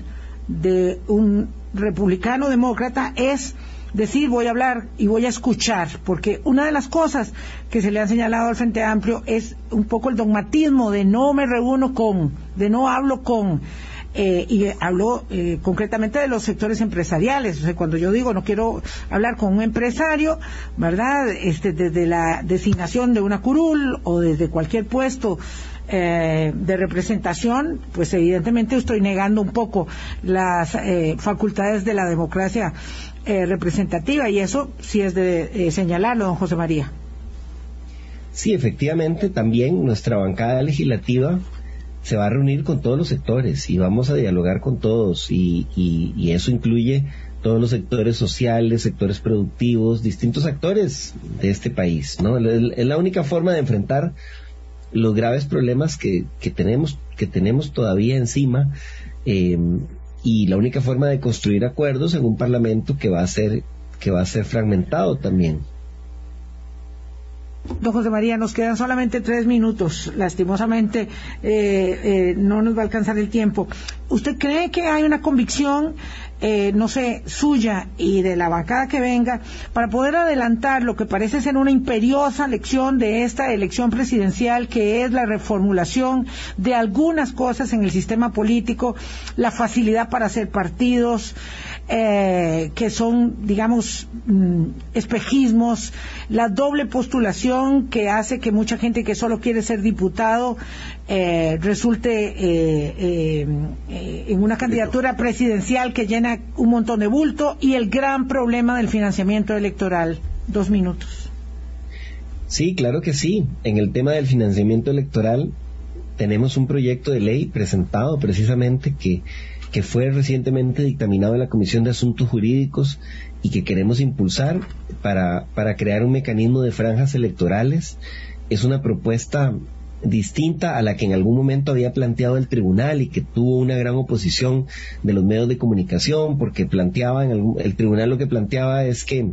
de un republicano demócrata es decir voy a hablar y voy a escuchar, porque una de las cosas que se le ha señalado al Frente Amplio es un poco el dogmatismo de no me reúno con, de no hablo con, eh, y hablo eh, concretamente de los sectores empresariales. O sea, cuando yo digo no quiero hablar con un empresario, ¿verdad? Este, desde la designación de una curul o desde cualquier puesto eh, de representación, pues evidentemente estoy negando un poco las eh, facultades de la democracia eh, representativa y eso sí es de señalarlo, don José María. Sí, efectivamente, también nuestra bancada legislativa se va a reunir con todos los sectores y vamos a dialogar con todos y, eso incluye todos los sectores sociales, sectores productivos, distintos actores de este país, ¿no? Es la única forma de enfrentar los graves problemas que, que tenemos, que tenemos todavía encima em, y la única forma de construir acuerdos en un parlamento que va a ser, que va a ser fragmentado también. Don José María, nos quedan solamente tres minutos. Lastimosamente eh, eh, no nos va a alcanzar el tiempo. ¿Usted cree que hay una convicción eh, no sé, suya y de la bancada que venga, para poder adelantar lo que parece ser una imperiosa lección de esta elección presidencial, que es la reformulación de algunas cosas en el sistema político, la facilidad para hacer partidos, eh, que son, digamos, mm, espejismos, la doble postulación que hace que mucha gente que solo quiere ser diputado eh, resulte eh, en una candidatura presidencial que llena un montón de bulto y el gran problema del financiamiento electoral. Dos minutos. Sí, claro que sí. En el tema del financiamiento electoral tenemos un proyecto de ley presentado precisamente que que fue recientemente dictaminado en la Comisión de Asuntos Jurídicos y que queremos impulsar para, para crear un mecanismo de franjas electorales. Es una propuesta distinta a la que en algún momento había planteado el tribunal y que tuvo una gran oposición de los medios de comunicación porque planteaba el tribunal lo que planteaba es que,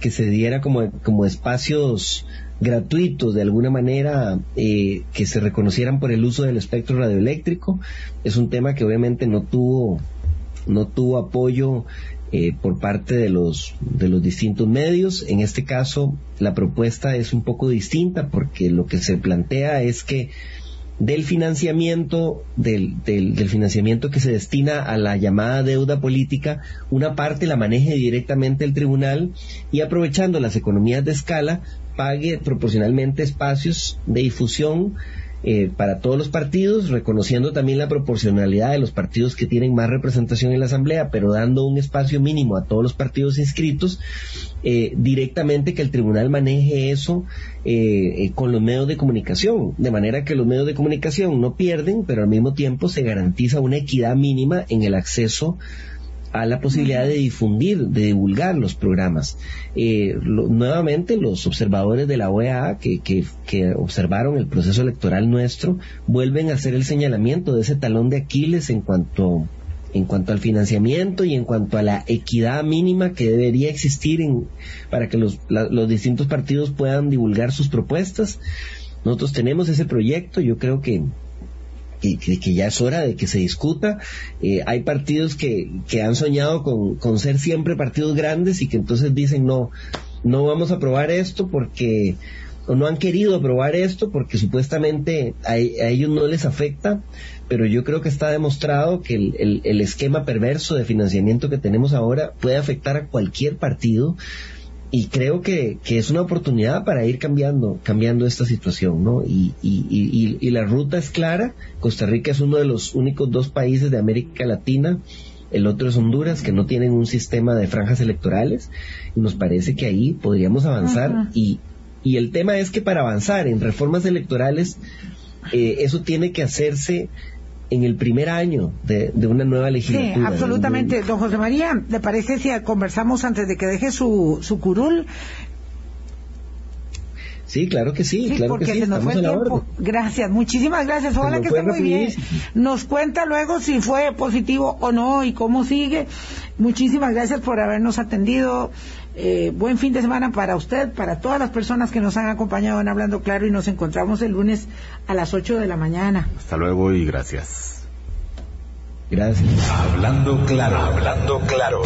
que se diera como, como espacios gratuitos de alguna manera eh, que se reconocieran por el uso del espectro radioeléctrico. Es un tema que obviamente no tuvo, no tuvo apoyo eh, por parte de los, de los distintos medios. En este caso, la propuesta es un poco distinta porque lo que se plantea es que del financiamiento, del, del, del, financiamiento que se destina a la llamada deuda política, una parte la maneje directamente el tribunal y aprovechando las economías de escala, pague proporcionalmente espacios de difusión eh, para todos los partidos, reconociendo también la proporcionalidad de los partidos que tienen más representación en la Asamblea, pero dando un espacio mínimo a todos los partidos inscritos, eh, directamente que el tribunal maneje eso eh, con los medios de comunicación, de manera que los medios de comunicación no pierden, pero al mismo tiempo se garantiza una equidad mínima en el acceso a la posibilidad de difundir, de divulgar los programas. Eh, nuevamente, los observadores de la OEA que, que, que, observaron el proceso electoral nuestro vuelven a hacer el señalamiento de ese talón de Aquiles en cuanto, en cuanto al financiamiento y en cuanto a la equidad mínima que debería existir en, para que los, los distintos partidos puedan divulgar sus propuestas. Nosotros tenemos ese proyecto, yo creo que que, ya es hora de que se discuta. Eh, hay partidos que, que han soñado con, con, ser siempre partidos grandes y que entonces dicen no, no vamos a aprobar esto porque, o no han querido aprobar esto porque supuestamente a, ellos no les afecta, pero yo creo que está demostrado que el, el esquema perverso de financiamiento que tenemos ahora puede afectar a cualquier partido y creo que, que, es una oportunidad para ir cambiando, cambiando esta situación, ¿no? Y, y, y, y, la ruta es clara. Costa Rica es uno de los únicos dos países de América Latina, el otro es Honduras, que no tienen un sistema de franjas electorales. Y nos parece que ahí podríamos avanzar. Y, y el tema es que para avanzar en reformas electorales, eh, eso tiene que hacerse en el primer año de, una nueva legislatura. Sí, absolutamente. Don José María, ¿le parece si conversamos antes de que deje su, su curul? Sí, claro que sí, claro porque que sí. Se nos fue el tiempo. Gracias, muchísimas gracias. Ojalá que esté muy bien. Nos cuenta luego si fue positivo o no y cómo sigue. Muchísimas gracias por habernos atendido. Eh, buen fin de semana para usted, para todas las personas que nos han acompañado en Hablando Claro y nos encontramos el lunes a las 8 de la mañana. Hasta luego y gracias. Gracias. Hablando Claro, Hablando Claro.